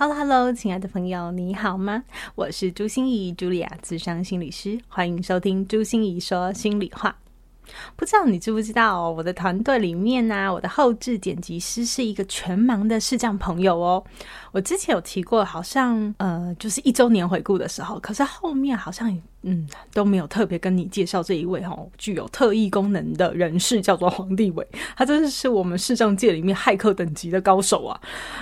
Hello，Hello，亲爱的朋友，你好吗？我是朱心怡，茱莉亚，资深心理师，欢迎收听朱心怡说心里话。不知道你知不知道，我的团队里面呢、我的后置剪辑师是一个全盲的视障朋友哦。我之前有提过，好像呃，就是一周年回顾的时候，可是后面好像嗯都没有特别跟你介绍这一位哦，具有特异功能的人士，叫做黄帝伟。他真的是我们视障界里面骇客等级的高手啊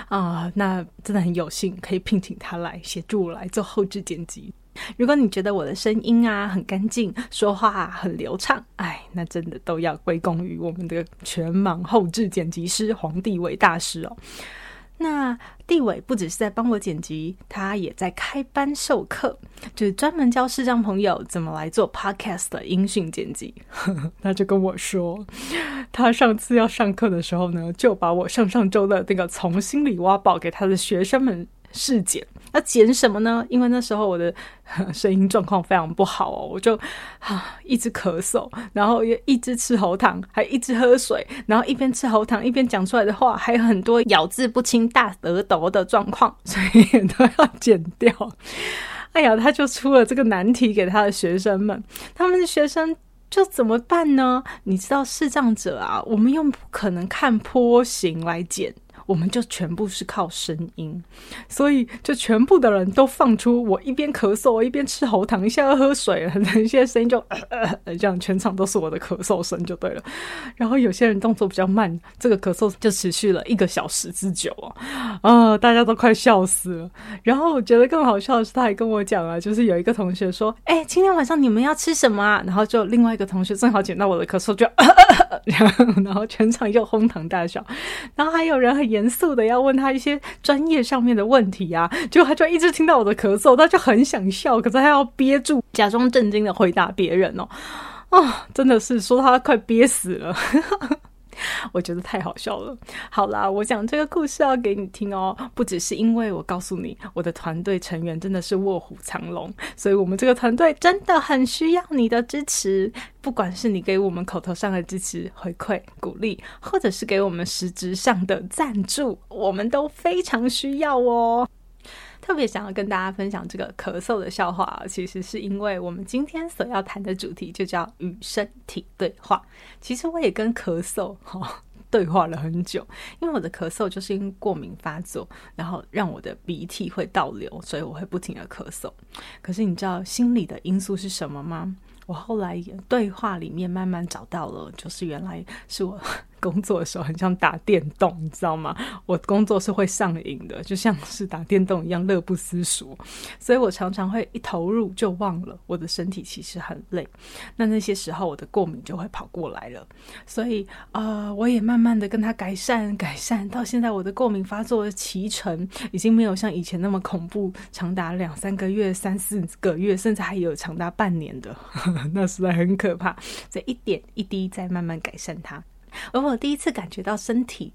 啊、那真的很有幸可以聘请他来协助我来做后置剪辑。如果你觉得我的声音啊很干净，说话、很流畅，哎，那真的都要归功于我们的全盲后置剪辑师黄帝伟大师哦。那地伟不只是在帮我剪辑，他也在开班授课，就是专门教视障朋友怎么来做 podcast 的音讯剪辑。他就跟我说，他上次要上课的时候呢，就把我上上周的那个从心里挖宝给他的学生们试剪。要剪什么呢？因为那时候我的 声音状况非常不好哦，我就啊一直咳嗽，然后也一直吃喉糖，还一直喝水，然后一边吃喉糖一边讲出来的话还有很多咬字不清、大舌头的状况，所以都要剪掉。哎呀，他就出了这个难题给他的学生们，他们的学生就怎么办呢？你知道视障者啊，我们又不可能看波形来剪。我们就全部是靠声音，所以就全部的人都放出我一边咳嗽，我一边吃喉糖，一下要喝水了，一些声音就呃呃，这样全场都是我的咳嗽声就对了。然后有些人动作比较慢，这个咳嗽就持续了一个小时之久啊，啊，大家都快笑死了。然后我觉得更好笑的是，他还跟我讲啊，就是有一个同学说：“哎，今天晚上你们要吃什么啊？”然后就另外一个同学正好捡到我的咳嗽，就呃呃，然后全场又哄堂大笑。然后还有人很严肃的要问他一些专业上面的问题啊，结果他就一直听到我的咳嗽，他就很想笑，可是他要憋住，假装震惊的回答别人哦，哦，真的是说他快憋死了。我觉得太好笑了。好啦，我讲这个故事要给你听哦，不只是因为我告诉你，我的团队成员真的是卧虎藏龙，所以我们这个团队真的很需要你的支持。不管是你给我们口头上的支持、回馈、鼓励，或者是给我们实质上的赞助，我们都非常需要哦。特别想要跟大家分享这个咳嗽的笑话啊，其实是因为我们今天所要谈的主题就叫与身体对话。其实我也跟咳嗽哈对话了很久，因为我的咳嗽就是因为过敏发作，然后让我的鼻涕会倒流，所以我会不停的咳嗽。可是你知道心理的因素是什么吗？我后来对话里面慢慢找到了，就是原来是我。工作的时候很像打电动，你知道吗？我工作是会上瘾的，就像是打电动一样，乐不思蜀。所以我常常会一投入就忘了我的身体其实很累。那那些时候我的过敏就会跑过来了。所以呃，我也慢慢的跟他改善改善，到现在我的过敏发作的期程已经没有像以前那么恐怖，长达两三个月、三四个月，甚至还有长达半年的，那实在很可怕。这一点一滴在慢慢改善它。而我第一次感觉到身体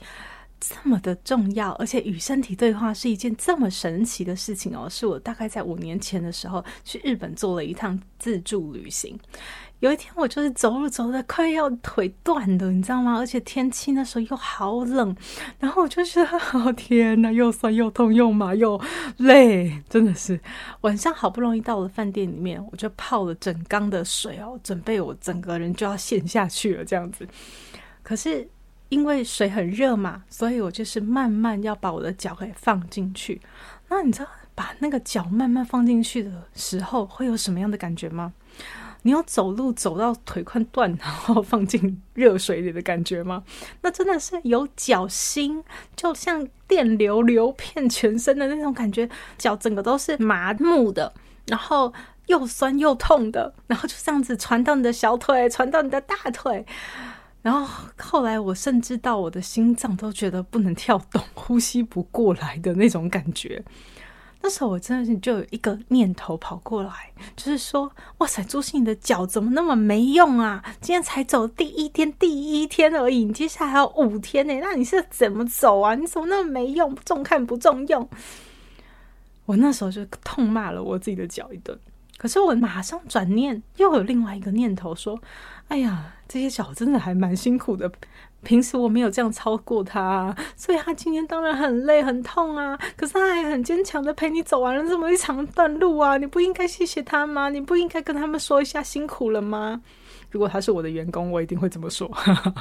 这么的重要，而且与身体对话是一件这么神奇的事情哦！是我大概在五年前的时候去日本做了一趟自助旅行。有一天我就是走路走的快要腿断的，你知道吗？而且天气那时候又好冷，然后我就觉得哦天哪，又酸又痛又麻又累，真的是。晚上好不容易到了饭店里面，我就泡了整缸的水哦，准备我整个人就要陷下去了，这样子。可是因为水很热嘛，所以我就是慢慢要把我的脚给放进去。那你知道把那个脚慢慢放进去的时候会有什么样的感觉吗？你有走路走到腿快断，然后放进热水里的感觉吗？那真的是有脚心，就像电流流遍全身的那种感觉，脚整个都是麻木的，然后又酸又痛的，然后就这样子传到你的小腿，传到你的大腿。然后后来，我甚至到我的心脏都觉得不能跳动，呼吸不过来的那种感觉。那时候我真的是就有一个念头跑过来，就是说，哇塞，朱心怡的脚怎么那么没用啊？今天才走第一天，第一天而已，你接下来还有五天呢，那你是怎么走啊？你怎么那么没用，重看不重用？我那时候就痛骂了我自己的脚一顿。可是我马上转念，又有另外一个念头说：“哎呀，这些脚真的还蛮辛苦的。平时我没有这样超过他，所以他今天当然很累很痛啊。可是他还很坚强的陪你走完了这么一长段路啊！你不应该谢谢他吗？你不应该跟他们说一下辛苦了吗？”如果他是我的员工，我一定会这么说。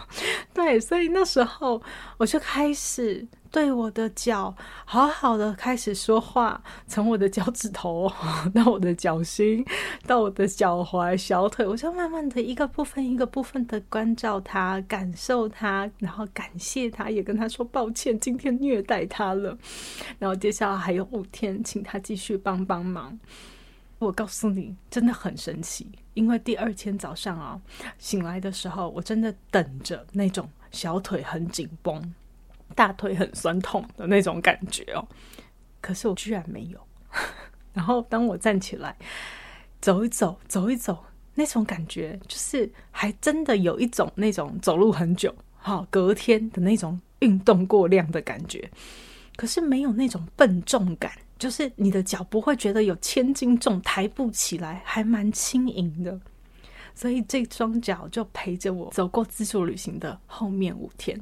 对，所以那时候我就开始对我的脚好好的开始说话，从我的脚趾头 到我的脚心，到我的脚踝、小腿，我就慢慢的一个部分一个部分的关照他，感受他，然后感谢他，也跟他说抱歉，今天虐待他了。然后接下来还有五天，请他继续帮帮忙。我告诉你，真的很神奇，因为第二天早上啊，醒来的时候，我真的等着那种小腿很紧绷、大腿很酸痛的那种感觉哦。可是我居然没有。然后当我站起来，走一走，走一走，那种感觉就是还真的有一种那种走路很久、好隔天的那种运动过量的感觉，可是没有那种笨重感。就是你的脚不会觉得有千斤重抬不起来，还蛮轻盈的，所以这双脚就陪着我走过自助旅行的后面五天。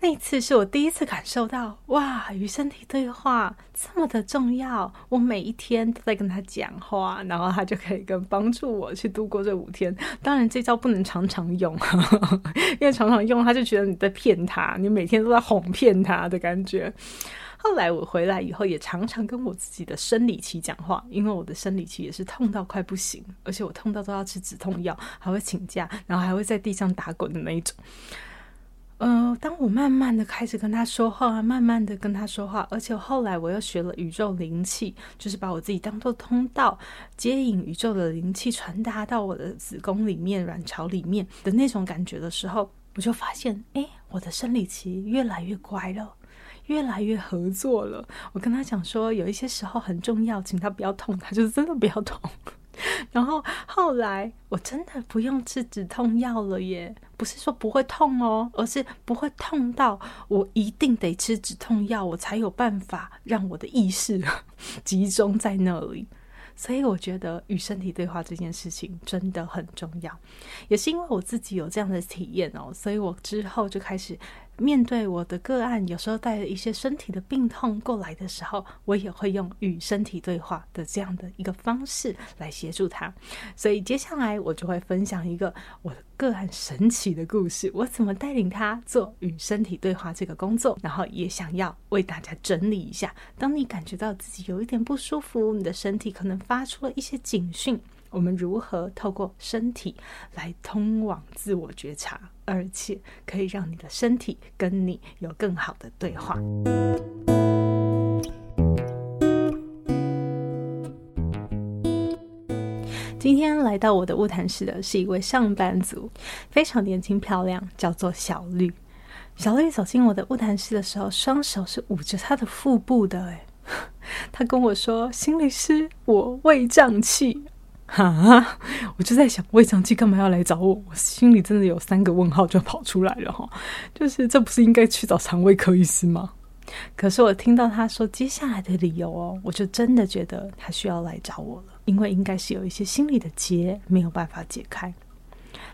那次是我第一次感受到，哇，与身体对话这么的重要。我每一天都在跟他讲话，然后他就可以跟帮助我去度过这五天。当然，这招不能常常用，因为常常用他就觉得你在骗他，你每天都在哄骗他的感觉。后来我回来以后，也常常跟我自己的生理期讲话，因为我的生理期也是痛到快不行，而且我痛到都要吃止痛药，还会请假，然后还会在地上打滚的那一种。呃，当我慢慢的开始跟他说话，慢慢的跟他说话，而且后来我又学了宇宙灵气，就是把我自己当做通道，接引宇宙的灵气传达到我的子宫里面、卵巢里面的那种感觉的时候，我就发现，哎，我的生理期越来越乖了。越来越合作了。我跟他讲说，有一些时候很重要，请他不要痛，他就真的不要痛。然后后来我真的不用吃止痛药了耶，不是说不会痛哦，而是不会痛到我一定得吃止痛药，我才有办法让我的意识 集中在那里。所以我觉得与身体对话这件事情真的很重要，也是因为我自己有这样的体验哦，所以我之后就开始。面对我的个案，有时候带着一些身体的病痛过来的时候，我也会用与身体对话的这样的一个方式来协助他。所以接下来我就会分享一个我的个案神奇的故事，我怎么带领他做与身体对话这个工作，然后也想要为大家整理一下，当你感觉到自己有一点不舒服，你的身体可能发出了一些警讯。我们如何透过身体来通往自我觉察，而且可以让你的身体跟你有更好的对话？今天来到我的晤谈室的是一位上班族，非常年轻漂亮，叫做小绿。小绿走进我的晤谈室的时候，双手是捂着她的腹部的。哎，她跟我说：“心理师，我胃胀气。”哈，我就在想，胃胀气干嘛要来找我？我心里真的有三个问号就跑出来了哈，就是这不是应该去找肠胃科医师吗？可是我听到他说接下来的理由哦，我就真的觉得他需要来找我了，因为应该是有一些心理的结没有办法解开。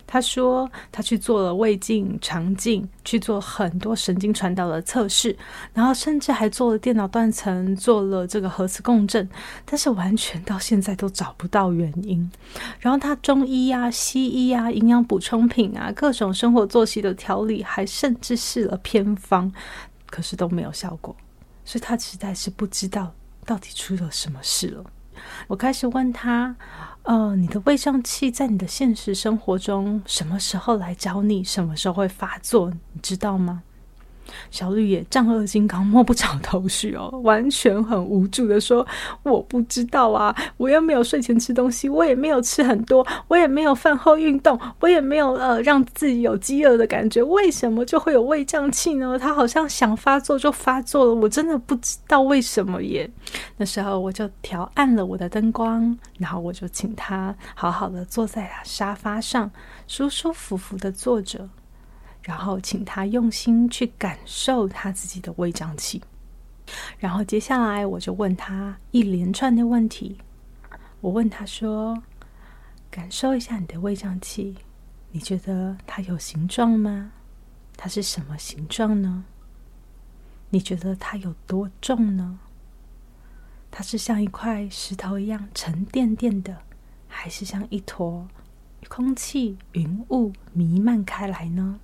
他说他去做了胃镜、肠镜，去做很多神经传导的测试，然后甚至还做了电脑断层，做了这个核磁共振，但是完全到现在都找不到原因。然后他中医啊、西医啊、营养补充品啊、各种生活作息的调理，还甚至试了偏方，可是都没有效果。所以他实在是不知道到底出了什么事了。我开始问他。呃，你的胃胀气在你的现实生活中什么时候来找你？什么时候会发作？你知道吗？小绿也丈二金刚，摸不着头绪哦，完全很无助的说：“我不知道啊，我又没有睡前吃东西，我也没有吃很多，我也没有饭后运动，我也没有呃让自己有饥饿的感觉，为什么就会有胃胀气呢？他好像想发作就发作了，我真的不知道为什么耶。”那时候我就调暗了我的灯光，然后我就请他好好的坐在沙发上，舒舒服服的坐着。然后请他用心去感受他自己的胃胀气，然后接下来我就问他一连串的问题。我问他说：“感受一下你的胃胀气，你觉得它有形状吗？它是什么形状呢？你觉得它有多重呢？它是像一块石头一样沉甸甸的，还是像一坨空气云雾弥漫开来呢？”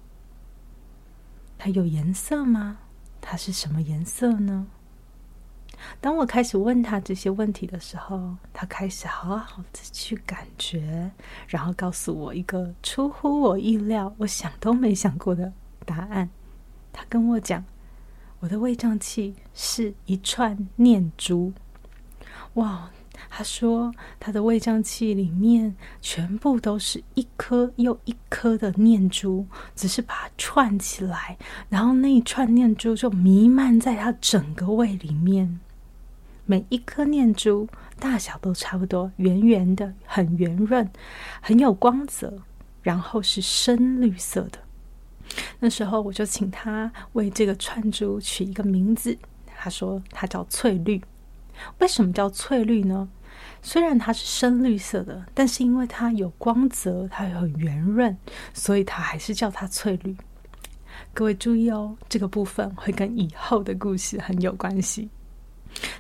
它有颜色吗？它是什么颜色呢？当我开始问他这些问题的时候，他开始好好的去感觉，然后告诉我一个出乎我意料、我想都没想过的答案。他跟我讲，我的胃胀气是一串念珠。哇！他说：“他的胃胀气里面全部都是一颗又一颗的念珠，只是把它串起来，然后那一串念珠就弥漫在他整个胃里面。每一颗念珠大小都差不多，圆圆的，很圆润，很有光泽，然后是深绿色的。那时候我就请他为这个串珠取一个名字，他说他叫翠绿。”为什么叫翠绿呢？虽然它是深绿色的，但是因为它有光泽，它又很圆润，所以它还是叫它翠绿。各位注意哦，这个部分会跟以后的故事很有关系。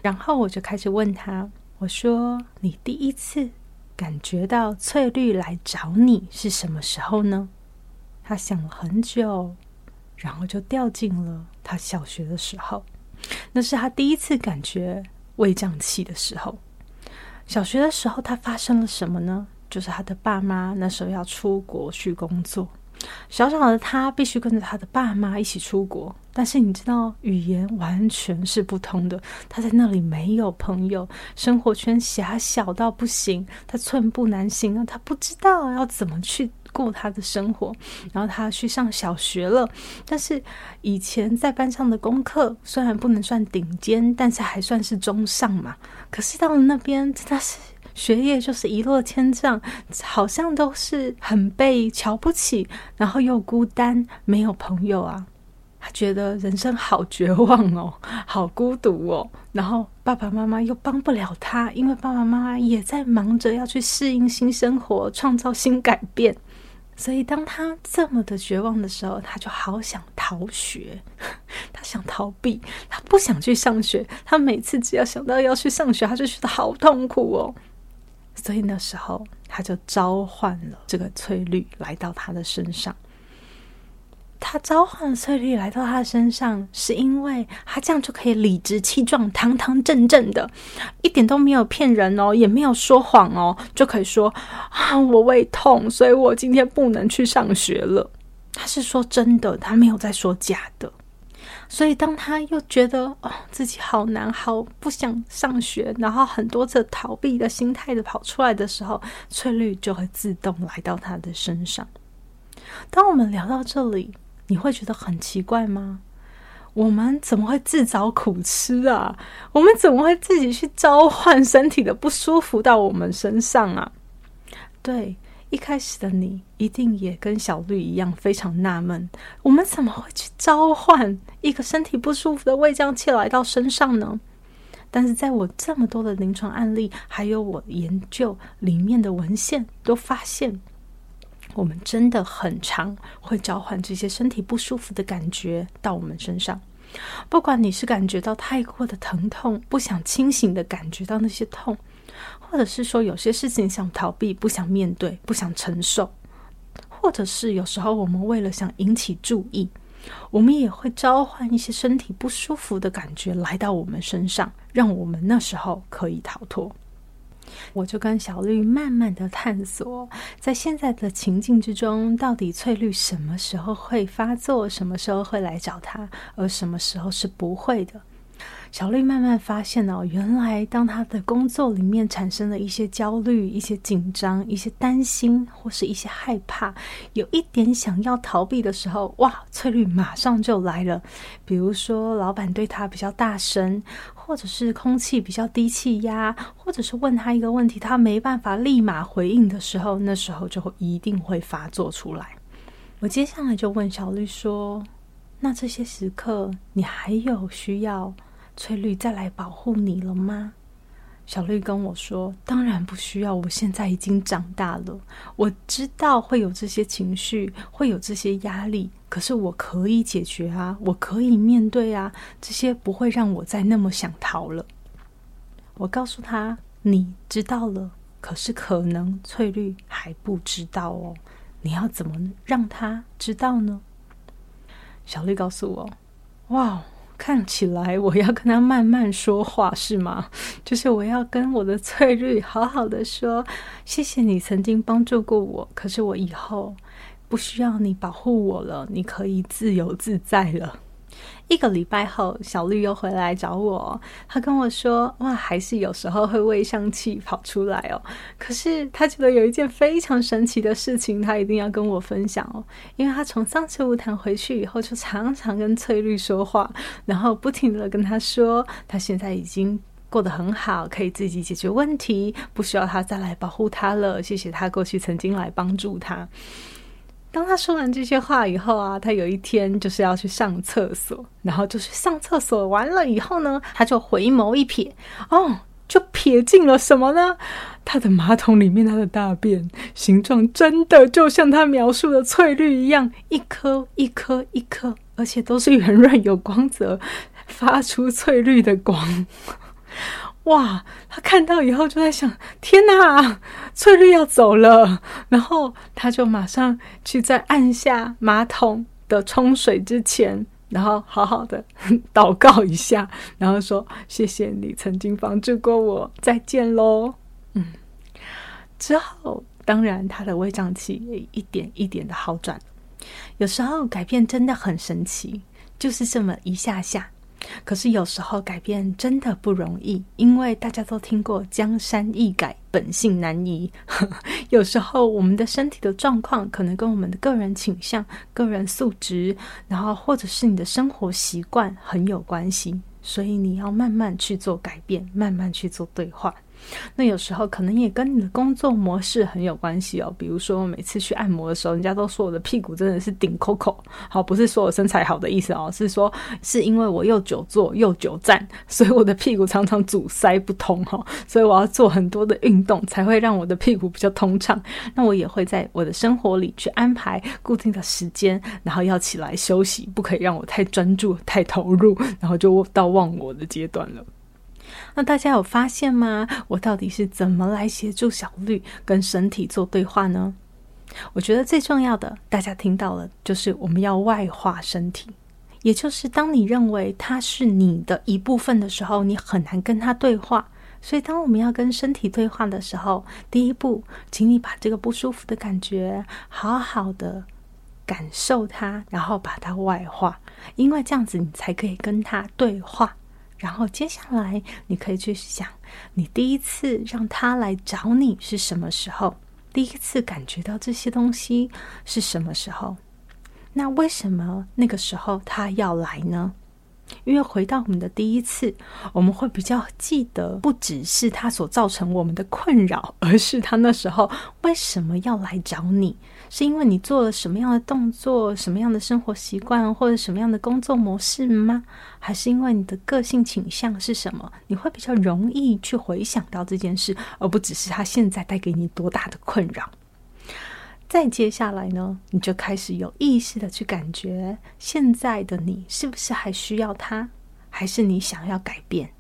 然后我就开始问他，我说：“你第一次感觉到翠绿来找你是什么时候呢？”他想了很久，然后就掉进了他小学的时候，那是他第一次感觉。胃胀气的时候，小学的时候，他发生了什么呢？就是他的爸妈那时候要出国去工作，小小的他必须跟着他的爸妈一起出国。但是你知道，语言完全是不通的，他在那里没有朋友，生活圈狭小到不行，他寸步难行啊，他不知道要怎么去。过他的生活，然后他去上小学了。但是以前在班上的功课虽然不能算顶尖，但是还算是中上嘛。可是到了那边，真的是学业就是一落千丈，好像都是很被瞧不起，然后又孤单，没有朋友啊。他觉得人生好绝望哦，好孤独哦。然后爸爸妈妈又帮不了他，因为爸爸妈妈也在忙着要去适应新生活，创造新改变。所以，当他这么的绝望的时候，他就好想逃学，他想逃避，他不想去上学。他每次只要想到要去上学，他就觉得好痛苦哦。所以那时候，他就召唤了这个翠绿来到他的身上。他召唤翠绿来到他身上，是因为他这样就可以理直气壮、堂堂正正的，一点都没有骗人哦，也没有说谎哦，就可以说啊，我胃痛，所以我今天不能去上学了。他是说真的，他没有在说假的。所以当他又觉得哦，自己好难，好不想上学，然后很多次逃避的心态的跑出来的时候，翠绿就会自动来到他的身上。当我们聊到这里。你会觉得很奇怪吗？我们怎么会自找苦吃啊？我们怎么会自己去召唤身体的不舒服到我们身上啊？对，一开始的你一定也跟小绿一样非常纳闷，我们怎么会去召唤一个身体不舒服的胃胀气来到身上呢？但是在我这么多的临床案例，还有我研究里面的文献，都发现。我们真的很常会召唤这些身体不舒服的感觉到我们身上，不管你是感觉到太过的疼痛，不想清醒的感觉到那些痛，或者是说有些事情想逃避，不想面对，不想承受，或者是有时候我们为了想引起注意，我们也会召唤一些身体不舒服的感觉来到我们身上，让我们那时候可以逃脱。我就跟小绿慢慢的探索，在现在的情境之中，到底翠绿什么时候会发作，什么时候会来找他，而什么时候是不会的。小绿慢慢发现哦，原来当他的工作里面产生了一些焦虑、一些紧张、一些担心，或是一些害怕，有一点想要逃避的时候，哇，翠绿马上就来了。比如说，老板对他比较大声，或者是空气比较低气压，或者是问他一个问题，他没办法立马回应的时候，那时候就会一定会发作出来。我接下来就问小绿说：“那这些时刻，你还有需要？”翠绿再来保护你了吗？小绿跟我说：“当然不需要，我现在已经长大了，我知道会有这些情绪，会有这些压力，可是我可以解决啊，我可以面对啊，这些不会让我再那么想逃了。”我告诉他：“你知道了，可是可能翠绿还不知道哦，你要怎么让他知道呢？”小绿告诉我：“哇。”看起来我要跟他慢慢说话是吗？就是我要跟我的翠绿好好的说，谢谢你曾经帮助过我，可是我以后不需要你保护我了，你可以自由自在了。一个礼拜后，小绿又回来找我。他跟我说：“哇，还是有时候会胃上气跑出来哦。可是他觉得有一件非常神奇的事情，他一定要跟我分享哦。因为他从上次晤谈回去以后，就常常跟翠绿说话，然后不停地跟他说，他现在已经过得很好，可以自己解决问题，不需要他再来保护他了。谢谢他过去曾经来帮助他。”当他说完这些话以后啊，他有一天就是要去上厕所，然后就是上厕所完了以后呢，他就回眸一瞥，哦，就瞥进了什么呢？他的马桶里面，他的大便形状真的就像他描述的翠绿一样，一颗一颗一颗，而且都是圆润有光泽，发出翠绿的光。哇！他看到以后就在想：天哪，翠绿要走了。然后他就马上去在按下马桶的冲水之前，然后好好的 祷告一下，然后说：谢谢你曾经帮助过我，再见喽。嗯，之后当然他的胃胀气也一点一点的好转。有时候改变真的很神奇，就是这么一下下。可是有时候改变真的不容易，因为大家都听过“江山易改，本性难移”。有时候我们的身体的状况可能跟我们的个人倾向、个人素质，然后或者是你的生活习惯很有关系，所以你要慢慢去做改变，慢慢去做对话。那有时候可能也跟你的工作模式很有关系哦。比如说，我每次去按摩的时候，人家都说我的屁股真的是顶 Coco。好，不是说我身材好的意思哦，是说是因为我又久坐又久站，所以我的屁股常常阻塞不通哈。所以我要做很多的运动，才会让我的屁股比较通畅。那我也会在我的生活里去安排固定的时间，然后要起来休息，不可以让我太专注、太投入，然后就到忘我的阶段了。那大家有发现吗？我到底是怎么来协助小绿跟身体做对话呢？我觉得最重要的，大家听到了，就是我们要外化身体，也就是当你认为它是你的一部分的时候，你很难跟它对话。所以，当我们要跟身体对话的时候，第一步，请你把这个不舒服的感觉好好的感受它，然后把它外化，因为这样子你才可以跟它对话。然后接下来，你可以去想，你第一次让他来找你是什么时候？第一次感觉到这些东西是什么时候？那为什么那个时候他要来呢？因为回到我们的第一次，我们会比较记得，不只是他所造成我们的困扰，而是他那时候为什么要来找你。是因为你做了什么样的动作、什么样的生活习惯，或者什么样的工作模式吗？还是因为你的个性倾向是什么？你会比较容易去回想到这件事，而不只是他现在带给你多大的困扰。再接下来呢，你就开始有意识的去感觉，现在的你是不是还需要他，还是你想要改变？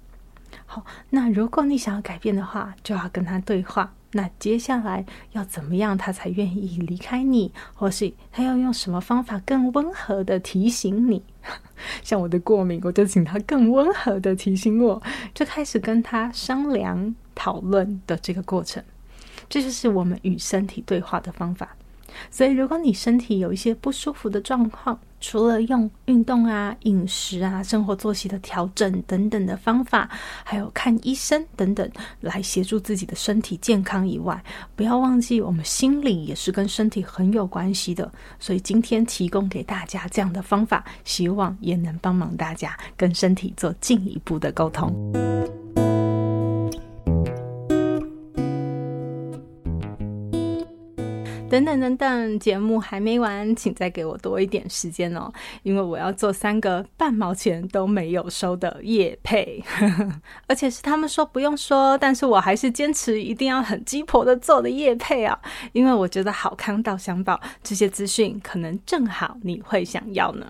好，那如果你想要改变的话，就要跟他对话。那接下来要怎么样，他才愿意离开你？或是他要用什么方法更温和的提醒你？像我的过敏，我就请他更温和的提醒我，就开始跟他商量。讨论的这个过程。这就是我们与身体对话的方法。所以，如果你身体有一些不舒服的状况，除了用运动啊、饮食啊、生活作息的调整等等的方法，还有看医生等等来协助自己的身体健康以外，不要忘记我们心理也是跟身体很有关系的。所以今天提供给大家这样的方法，希望也能帮忙大家跟身体做进一步的沟通。等等等等，节目还没完，请再给我多一点时间哦，因为我要做三个半毛钱都没有收的夜配，而且是他们说不用说，但是我还是坚持一定要很鸡婆的做的夜配啊，因为我觉得好康道相报，这些资讯可能正好你会想要呢。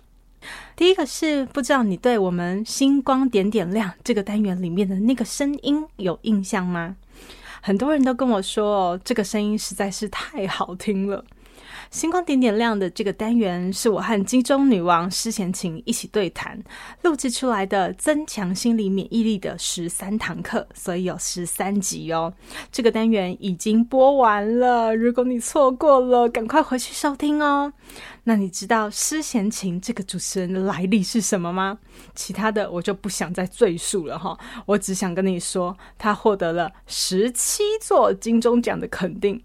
第一个是不知道你对我们星光点点亮这个单元里面的那个声音有印象吗？很多人都跟我说，哦，这个声音实在是太好听了。星光点点亮的这个单元是我和金钟女王施贤琴一起对谈录制出来的，增强心理免疫力的十三堂课，所以有十三集哦。这个单元已经播完了，如果你错过了，赶快回去收听哦。那你知道施贤琴这个主持人的来历是什么吗？其他的我就不想再赘述了哈，我只想跟你说，他获得了十七座金钟奖的肯定。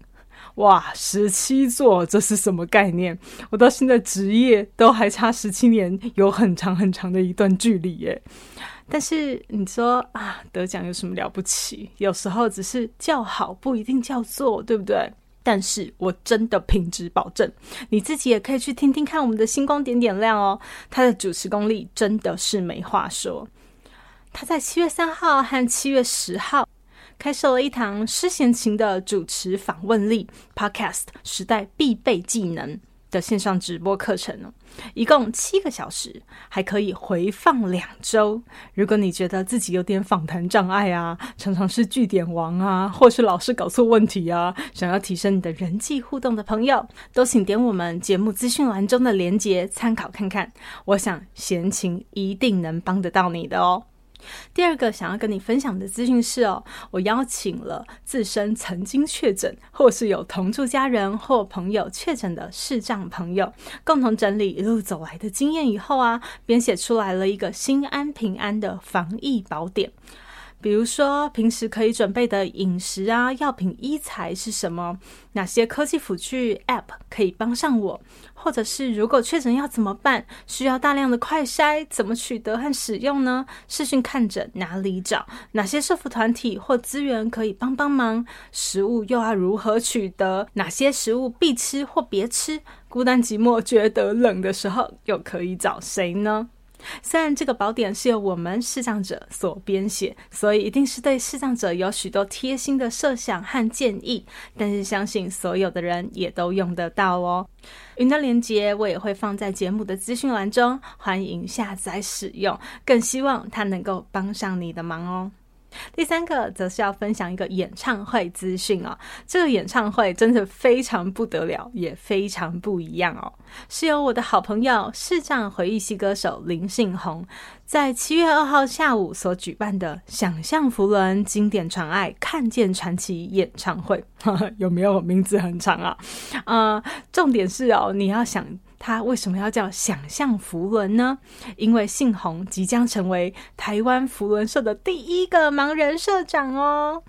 哇，十七座，这是什么概念？我到现在职业都还差十七年，有很长很长的一段距离耶。但是你说啊，得奖有什么了不起？有时候只是叫好，不一定叫座，对不对？但是我真的品质保证，你自己也可以去听听看我们的星光点点亮哦。他的主持功力真的是没话说。他在七月三号和七月十号。开设了一堂施贤琴的主持访问力 Podcast 时代必备技能的线上直播课程哦，一共七个小时，还可以回放两周。如果你觉得自己有点访谈障碍啊，常常是句点王啊，或是老是搞错问题啊，想要提升你的人际互动的朋友，都请点我们节目资讯栏中的连结参考看看。我想贤琴一定能帮得到你的哦。第二个想要跟你分享的资讯是哦，我邀请了自身曾经确诊，或是有同住家人或朋友确诊的视障朋友，共同整理一路走来的经验以后啊，编写出来了一个心安平安的防疫宝典。比如说，平时可以准备的饮食啊、药品、医材是什么？哪些科技辅具 App 可以帮上我？或者是如果确诊要怎么办？需要大量的快筛，怎么取得和使用呢？视讯看诊哪里找？哪些社福团体或资源可以帮帮忙？食物又要如何取得？哪些食物必吃或别吃？孤单寂寞觉得冷的时候，又可以找谁呢？虽然这个宝典是由我们视障者所编写，所以一定是对视障者有许多贴心的设想和建议，但是相信所有的人也都用得到哦。云端连接我也会放在节目的资讯栏中，欢迎下载使用，更希望它能够帮上你的忙哦。第三个则是要分享一个演唱会资讯哦，这个演唱会真的非常不得了，也非常不一样哦，是由我的好朋友视障回忆系歌手林信宏在七月二号下午所举办的“想象福伦经典传爱看见传奇”演唱会，有没有名字很长啊？呃，重点是哦，你要想。他为什么要叫想象福伦呢？因为信宏即将成为台湾福伦社的第一个盲人社长哦。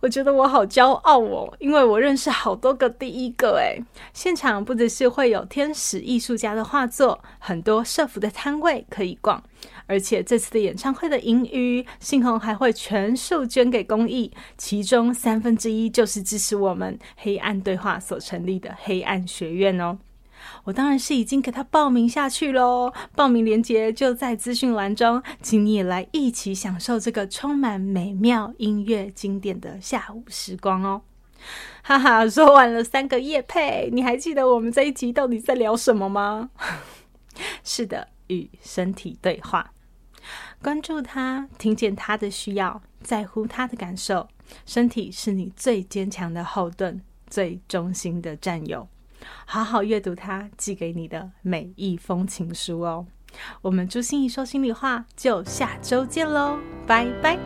我觉得我好骄傲哦，因为我认识好多个第一个诶。现场不只是会有天使艺术家的画作，很多社服的摊位可以逛，而且这次的演唱会的盈余，信宏还会全数捐给公益，其中三分之一就是支持我们黑暗对话所成立的黑暗学院哦。我当然是已经给他报名下去喽，报名链接就在资讯栏中，请你也来一起享受这个充满美妙音乐经典的下午时光哦！哈哈，说完了三个夜配，你还记得我们这一集到底在聊什么吗？是的，与身体对话，关注他，听见他的需要，在乎他的感受，身体是你最坚强的后盾，最忠心的战友。好好阅读他寄给你的每一封情书哦。我们朱心怡说心里话，就下周见喽，拜拜。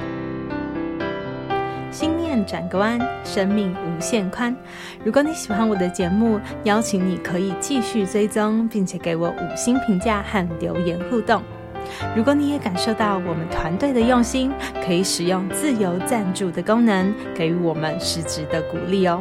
心念转个弯，生命无限宽。如果你喜欢我的节目，邀请你可以继续追踪，并且给我五星评价和留言互动。如果你也感受到我们团队的用心，可以使用自由赞助的功能，给予我们实质的鼓励哦。